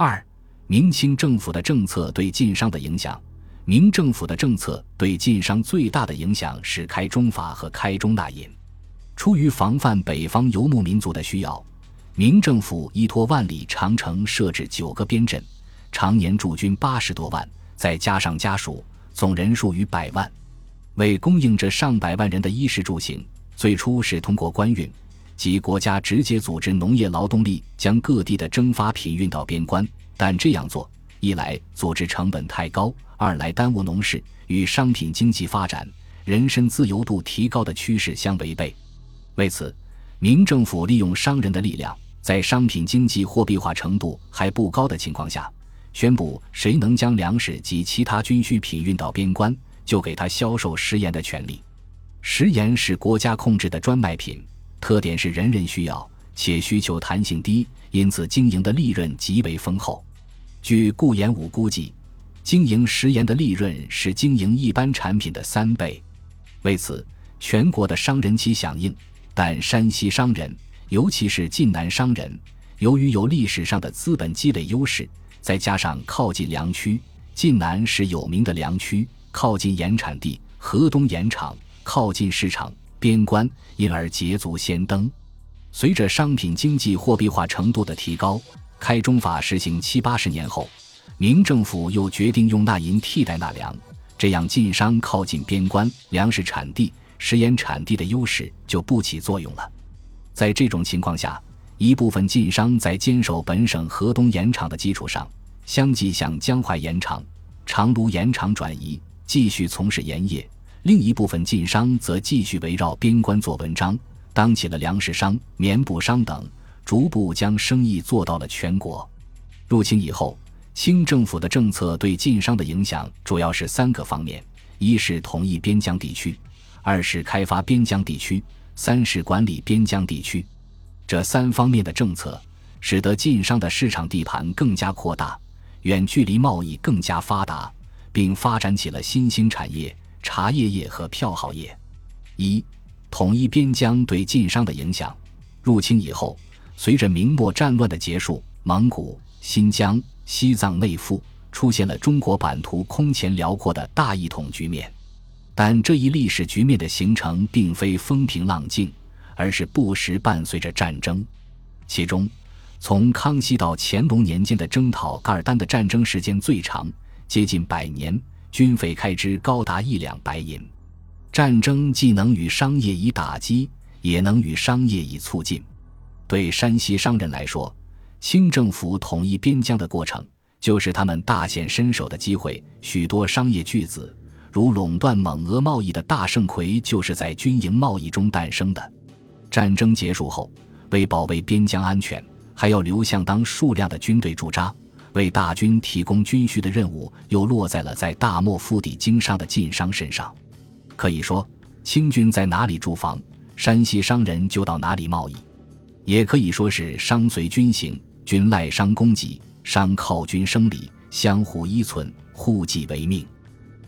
二、明清政府的政策对晋商的影响。明政府的政策对晋商最大的影响是开中法和开中纳银。出于防范北方游牧民族的需要，明政府依托万里长城设置九个边镇，常年驻军八十多万，再加上家属，总人数逾百万。为供应这上百万人的衣食住行，最初是通过官运，即国家直接组织农业劳动力将各地的蒸发品运到边关，但这样做。一来组织成本太高，二来耽误农事，与商品经济发展、人身自由度提高的趋势相违背。为此，明政府利用商人的力量，在商品经济货币化程度还不高的情况下，宣布谁能将粮食及其他军需品运到边关，就给他销售食盐的权利。食盐是国家控制的专卖品，特点是人人需要，且需求弹性低，因此经营的利润极为丰厚。据顾炎武估计，经营食盐的利润是经营一般产品的三倍。为此，全国的商人齐响应。但山西商人，尤其是晋南商人，由于有历史上的资本积累优势，再加上靠近粮区，晋南是有名的粮区，靠近盐产地、河东盐场，靠近市场、边关，因而捷足先登。随着商品经济货币化程度的提高。开中法实行七八十年后，明政府又决定用纳银替代纳粮，这样晋商靠近边关，粮食产地、食盐产地的优势就不起作用了。在这种情况下，一部分晋商在坚守本省河东盐场的基础上，相继向江淮盐场、长芦盐场转移，继续从事盐业；另一部分晋商则继续围绕边关做文章，当起了粮食商、棉布商等。逐步将生意做到了全国。入清以后，清政府的政策对晋商的影响主要是三个方面：一是统一边疆地区，二是开发边疆地区，三是管理边疆地区。这三方面的政策，使得晋商的市场地盘更加扩大，远距离贸易更加发达，并发展起了新兴产业——茶叶业和票号业。一、统一边疆对晋商的影响。入清以后。随着明末战乱的结束，蒙古、新疆、西藏内附出现了中国版图空前辽阔的大一统局面。但这一历史局面的形成并非风平浪静，而是不时伴随着战争。其中，从康熙到乾隆年间的征讨噶尔丹的战争时间最长，接近百年，军费开支高达一两白银。战争既能与商业以打击，也能与商业以促进。对山西商人来说，清政府统一边疆的过程就是他们大显身手的机会。许多商业巨子，如垄断蒙俄贸易的大盛奎，就是在军营贸易中诞生的。战争结束后，为保卫边疆安全，还要留相当数量的军队驻扎，为大军提供军需的任务又落在了在大漠腹地经商的晋商身上。可以说，清军在哪里驻防，山西商人就到哪里贸易。也可以说是商随军行，军赖商供给，商靠军生理，相互依存，互济为命。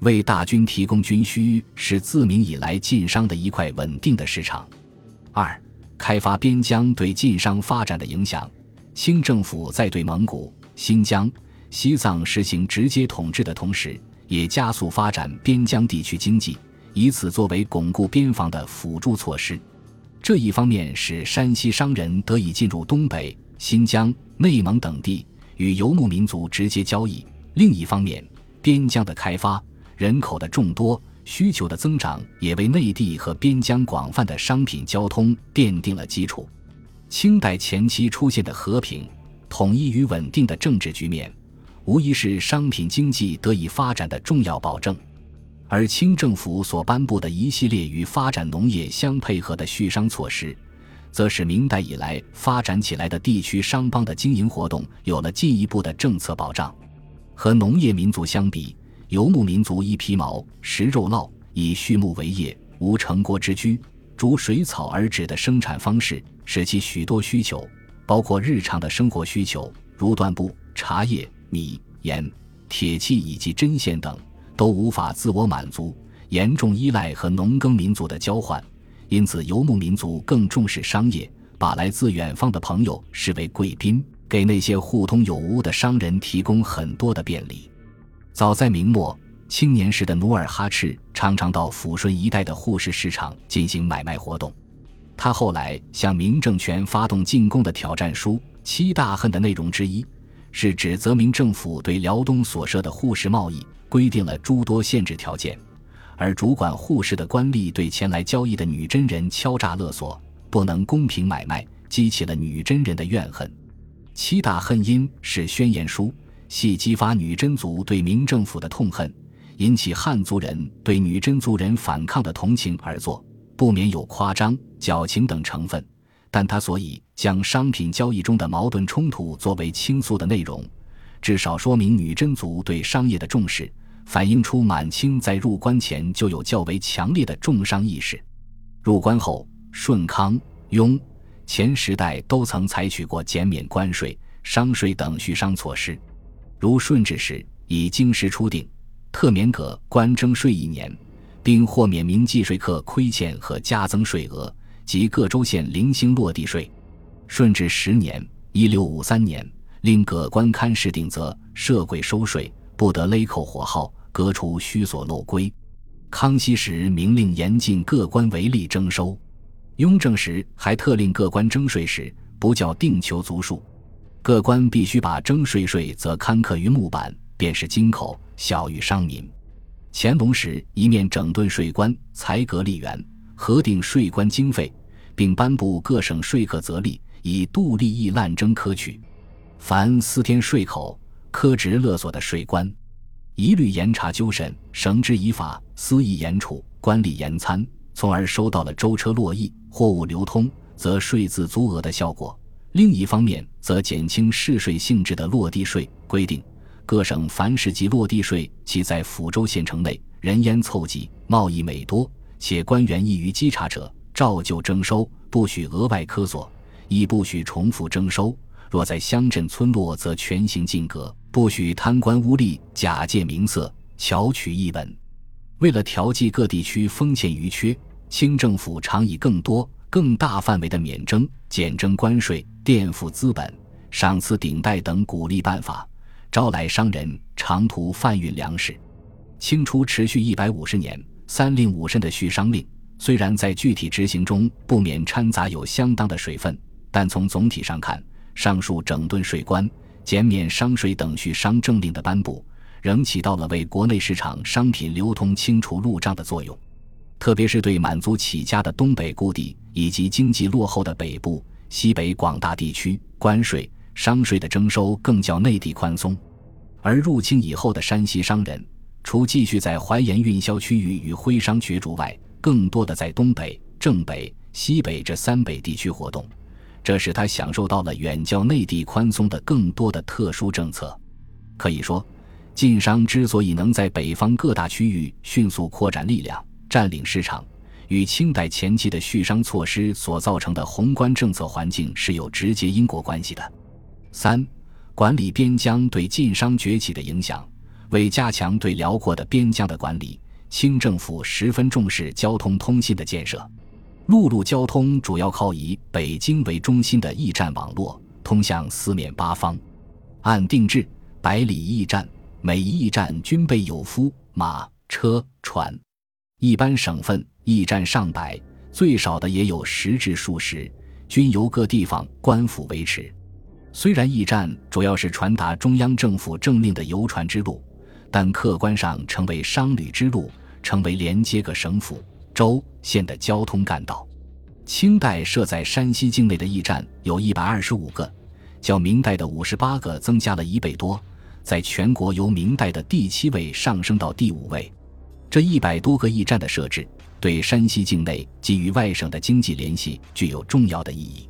为大军提供军需是自明以来晋商的一块稳定的市场。二、开发边疆对晋商发展的影响。清政府在对蒙古、新疆、西藏实行直接统治的同时，也加速发展边疆地区经济，以此作为巩固边防的辅助措施。这一方面使山西商人得以进入东北、新疆、内蒙等地与游牧民族直接交易；另一方面，边疆的开发、人口的众多、需求的增长，也为内地和边疆广泛的商品交通奠定了基础。清代前期出现的和平、统一与稳定的政治局面，无疑是商品经济得以发展的重要保证。而清政府所颁布的一系列与发展农业相配合的续商措施，则使明代以来发展起来的地区商帮的经营活动有了进一步的政策保障。和农业民族相比，游牧民族依皮毛、食肉酪，以畜牧为业，无成国之居，逐水草而止的生产方式，使其许多需求，包括日常的生活需求，如缎布、茶叶、米、盐、铁器以及针线等。都无法自我满足，严重依赖和农耕民族的交换，因此游牧民族更重视商业，把来自远方的朋友视为贵宾，给那些互通有无的商人提供很多的便利。早在明末，青年时的努尔哈赤常常到抚顺一带的沪市市场进行买卖活动。他后来向明政权发动进攻的挑战书“七大恨”的内容之一，是指责明政府对辽东所设的沪市贸易规定了诸多限制条件，而主管沪市的官吏对前来交易的女真人敲诈勒索，不能公平买卖，激起了女真人的怨恨。七大恨因是宣言书，系激发女真族对明政府的痛恨，引起汉族人对女真族人反抗的同情而作。不免有夸张、矫情等成分，但他所以将商品交易中的矛盾冲突作为倾诉的内容，至少说明女真族对商业的重视，反映出满清在入关前就有较为强烈的重商意识。入关后，顺康、雍、前时代都曾采取过减免关税、商税等续商措施，如顺治时以京师初定，特免葛关征税一年。并豁免明计税客亏欠和加增税额及各州县零星落地税。顺治十年（一六五三年），令各官勘事定则设柜收税，不得勒扣火耗，革除虚所漏规。康熙时明令严禁各官违例征收。雍正时还特令各官征税时不叫定求足数，各官必须把征税税则刊刻于木板，便是金口，小于商民。乾隆时，一面整顿税官，裁革吏员，核定税官经费，并颁布各省税课则例，以度利益滥征科取。凡私添税口、苛职勒索的税官，一律严查纠审，绳之以法，私意严处，官吏严参，从而收到了舟车络绎、货物流通，则税自足额的效果。另一方面，则减轻市税性质的落地税规定。各省凡是及落地税，即在抚州县城内人烟凑集、贸易美多，且官员易于稽查者，照旧征收，不许额外苛索，亦不许重复征收。若在乡镇村落，则全行禁革，不许贪官污吏假借名色巧取一文。为了调剂各地区丰欠余缺，清政府常以更多、更大范围的免征、减征关税、垫付资本、赏赐顶戴等鼓励办法。招来商人长途贩运粮食。清初持续一百五十年，三令五申的续商令，虽然在具体执行中不免掺杂有相当的水分，但从总体上看，上述整顿税关、减免商税等续商政令的颁布，仍起到了为国内市场商品流通清除路障的作用。特别是对满族起家的东北故地以及经济落后的北部、西北广大地区，关税。商税的征收更较内地宽松，而入清以后的山西商人，除继续在淮盐运销区域与徽商角逐外，更多的在东北、正北、西北这三北地区活动，这使他享受到了远较内地宽松的更多的特殊政策。可以说，晋商之所以能在北方各大区域迅速扩展力量、占领市场，与清代前期的续商措施所造成的宏观政策环境是有直接因果关系的。三、管理边疆对晋商崛起的影响。为加强对辽阔的边疆的管理，清政府十分重视交通通信的建设。陆路交通主要靠以北京为中心的驿站网络，通向四面八方。按定制，百里驿站，每一驿站均备有夫、马、车、船。一般省份驿站上百，最少的也有十至数十，均由各地方官府维持。虽然驿站主要是传达中央政府政令的邮传之路，但客观上成为商旅之路，成为连接各省府、州县的交通干道。清代设在山西境内的驿站有一百二十五个，较明代的五十八个增加了一倍多，在全国由明代的第七位上升到第五位。这一百多个驿站的设置，对山西境内及与外省的经济联系具有重要的意义。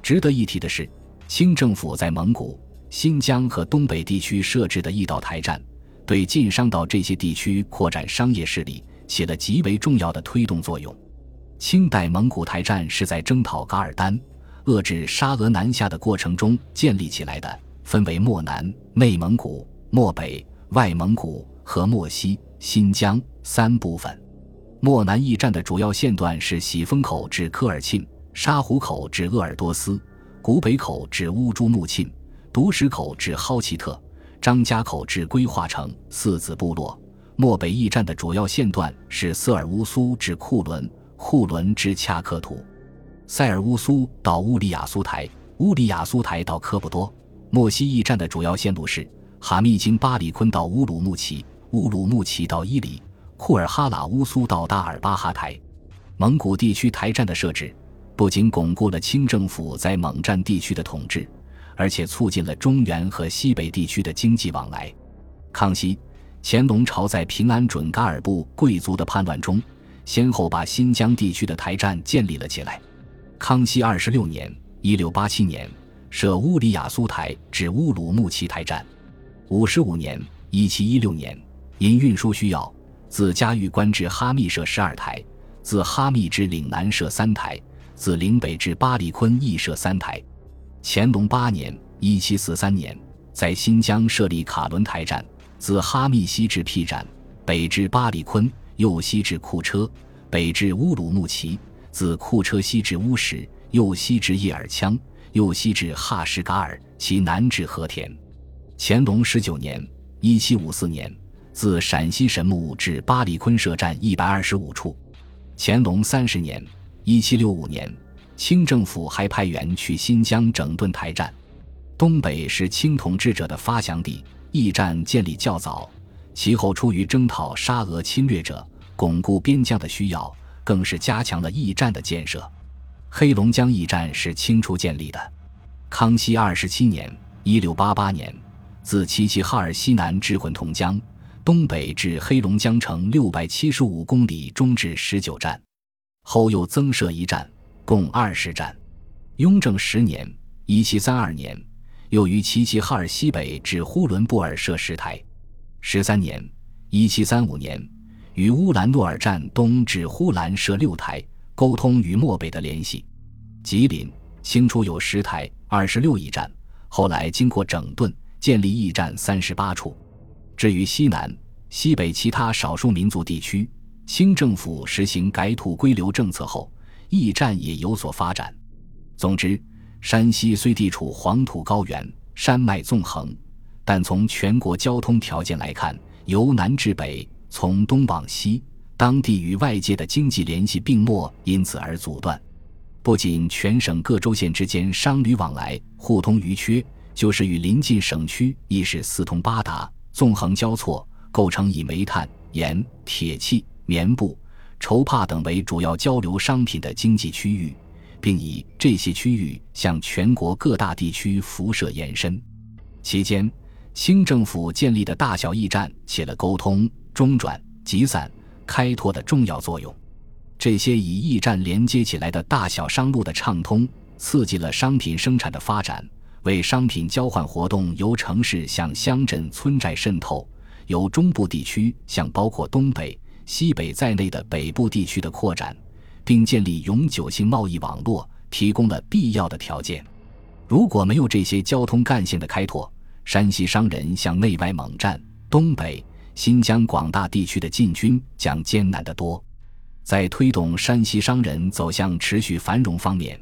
值得一提的是。清政府在蒙古、新疆和东北地区设置的驿道台站，对晋商到这些地区扩展商业势力起了极为重要的推动作用。清代蒙古台站是在征讨噶尔丹、遏制沙俄南下的过程中建立起来的，分为漠南、内蒙古、漠北、外蒙古和漠西、新疆三部分。漠南驿站的主要线段是喜峰口至科尔沁、沙湖口至鄂尔多斯。古北口至乌珠穆沁，独石口至蒿奇特、张家口至归化城四子部落。漠北驿站的主要线段是瑟尔乌苏至库伦、库伦至恰克图、塞尔乌苏到乌里雅苏台、乌里雅苏台到科布多。莫西驿站的主要线路是哈密经巴里坤到乌鲁木齐、乌鲁木齐到伊犁、库尔哈拉乌苏到达尔巴哈台。蒙古地区台站的设置，不仅巩固了清政府在蒙占地区的统治，而且促进了中原和西北地区的经济往来。康熙、乾隆朝在平安准噶尔部贵族的叛乱中，先后把新疆地区的台站建立了起来。康熙二十六年（一六八七年）设乌里雅苏台至乌鲁木齐台站。五十五年（一七一六年）因运输需要，自嘉峪关至哈密设十二台。自哈密至岭南设三台，自岭北至巴里坤亦设三台。乾隆八年（一七四三年）在新疆设立卡伦台站，自哈密西至僻站，北至巴里坤，右西至库车，北至乌鲁木齐；自库车西至乌什，右西至叶尔羌，右西至哈什噶尔，其南至和田。乾隆十九年（一七五四年）自陕西神木至巴里坤设站一百二十五处。乾隆三十年（一七六五年），清政府还派员去新疆整顿台站。东北是清统治者的发祥地，驿站建立较早。其后出于征讨沙俄侵略者、巩固边疆的需要，更是加强了驿站的建设。黑龙江驿站是清初建立的。康熙二十七年（一六八八年），自齐齐哈尔西南至混同江。东北至黑龙江城六百七十五公里，中至十九站，后又增设一站，共二十站。雍正十年（一七三二年），又于齐齐哈尔西北至呼伦布尔设十台。十三年（一七三五年），于乌兰诺尔站东至呼兰设六台，沟通与漠北的联系。吉林清初有十台，二十六驿站，后来经过整顿，建立驿站三十八处。至于西南、西北其他少数民族地区，清政府实行改土归流政策后，驿站也有所发展。总之，山西虽地处黄土高原、山脉纵横，但从全国交通条件来看，由南至北，从东往西，当地与外界的经济联系并没因此而阻断。不仅全省各州县之间商旅往来互通余缺，就是与邻近省区亦是四通八达。纵横交错，构成以煤炭、盐、铁器、棉布、绸帕等为主要交流商品的经济区域，并以这些区域向全国各大地区辐射延伸。期间，清政府建立的大小驿站起了沟通、中转、集散、开拓的重要作用。这些以驿站连接起来的大小商路的畅通，刺激了商品生产的发展。为商品交换活动由城市向乡镇村寨渗透，由中部地区向包括东北、西北在内的北部地区的扩展，并建立永久性贸易网络提供了必要的条件。如果没有这些交通干线的开拓，山西商人向内外蒙战、东北、新疆广大地区的进军将艰难得多。在推动山西商人走向持续繁荣方面。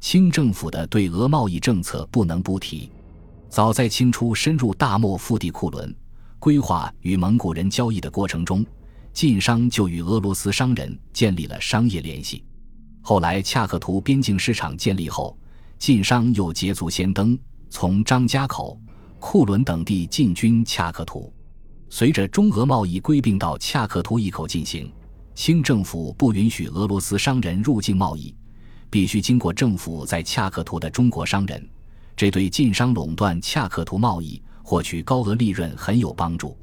清政府的对俄贸易政策不能不提。早在清初深入大漠腹地库伦，规划与蒙古人交易的过程中，晋商就与俄罗斯商人建立了商业联系。后来恰克图边境市场建立后，晋商又捷足先登，从张家口、库伦等地进军恰克图。随着中俄贸易归并到恰克图一口进行，清政府不允许俄罗斯商人入境贸易。必须经过政府在恰克图的中国商人，这对晋商垄断恰克图贸易、获取高额利润很有帮助。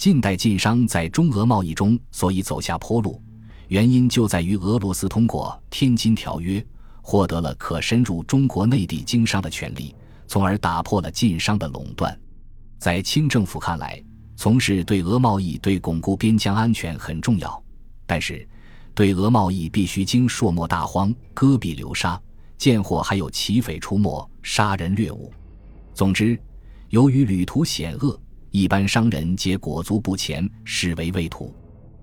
近代晋商在中俄贸易中所以走下坡路，原因就在于俄罗斯通过《天津条约》获得了可深入中国内地经商的权利，从而打破了晋商的垄断。在清政府看来，从事对俄贸易对巩固边疆安全很重要，但是。对俄贸易必须经朔漠大荒、戈壁流沙，见货还有骑匪出没、杀人掠物。总之，由于旅途险恶，一般商人皆裹足不前，视为畏途。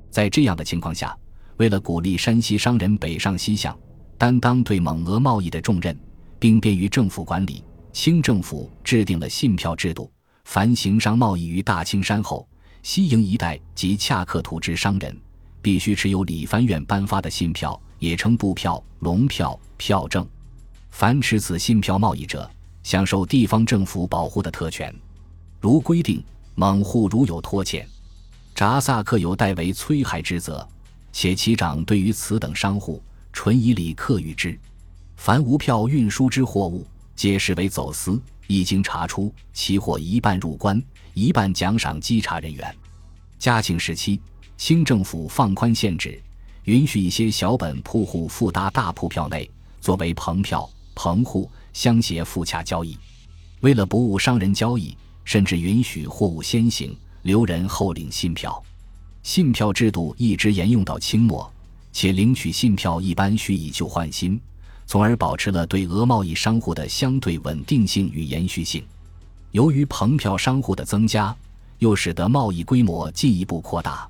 在这样的情况下，为了鼓励山西商人北上西向，担当对蒙俄贸易的重任，并便于政府管理，清政府制定了信票制度，凡行商贸易于大青山后、西营一带及恰克图之商人，必须持有理藩院颁发的信票，也称布票、龙票、票证。凡持此信票贸易者，享受地方政府保护的特权。如规定，蒙户如有拖欠，札萨克有代为催害之责，且其长对于此等商户，纯以礼克予之。凡无票运输之货物，皆视为走私。一经查出，其货一半入关，一半奖赏稽查人员。嘉庆时期，清政府放宽限制，允许一些小本铺户附搭大铺票内，作为棚票、棚户相携附洽交易。为了不误商人交易，甚至允许货物先行，留人后领信票。信票制度一直沿用到清末，且领取信票一般需以旧换新。从而保持了对俄贸易商户的相对稳定性与延续性。由于棚票商户的增加，又使得贸易规模进一步扩大。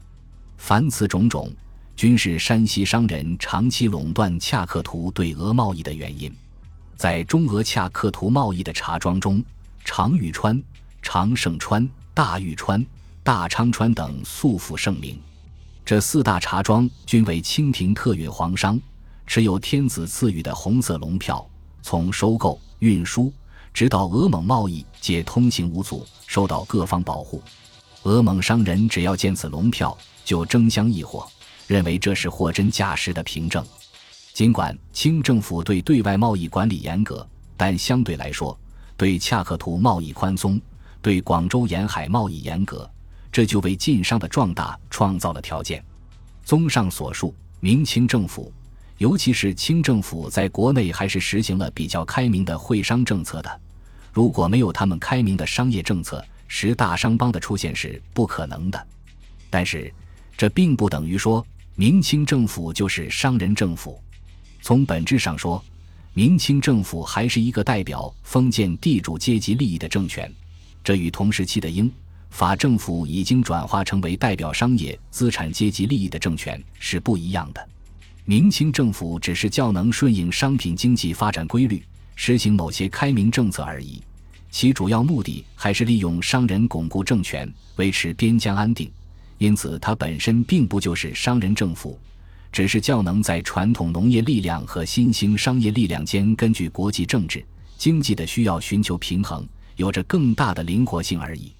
凡此种种，均是山西商人长期垄断恰克图对俄贸易的原因。在中俄恰克图贸易的茶庄中，常玉川、长盛川、大玉川、大昌川等素负盛名。这四大茶庄均为清廷特允皇商。持有天子赐予的红色龙票，从收购、运输，直到俄蒙贸易，皆通行无阻，受到各方保护。俄蒙商人只要见此龙票，就争相易货，认为这是货真价实的凭证。尽管清政府对对外贸易管理严格，但相对来说，对恰克图贸易宽松，对广州沿海贸易严格，这就为晋商的壮大创造了条件。综上所述，明清政府。尤其是清政府在国内还是实行了比较开明的会商政策的，如果没有他们开明的商业政策，十大商帮的出现是不可能的。但是，这并不等于说明清政府就是商人政府。从本质上说，明清政府还是一个代表封建地主阶级利益的政权，这与同时期的英法政府已经转化成为代表商业资产阶级利益的政权是不一样的。明清政府只是较能顺应商品经济发展规律，实行某些开明政策而已，其主要目的还是利用商人巩固政权，维持边疆安定。因此，它本身并不就是商人政府，只是较能在传统农业力量和新兴商业力量间根据国际政治、经济的需要寻求平衡，有着更大的灵活性而已。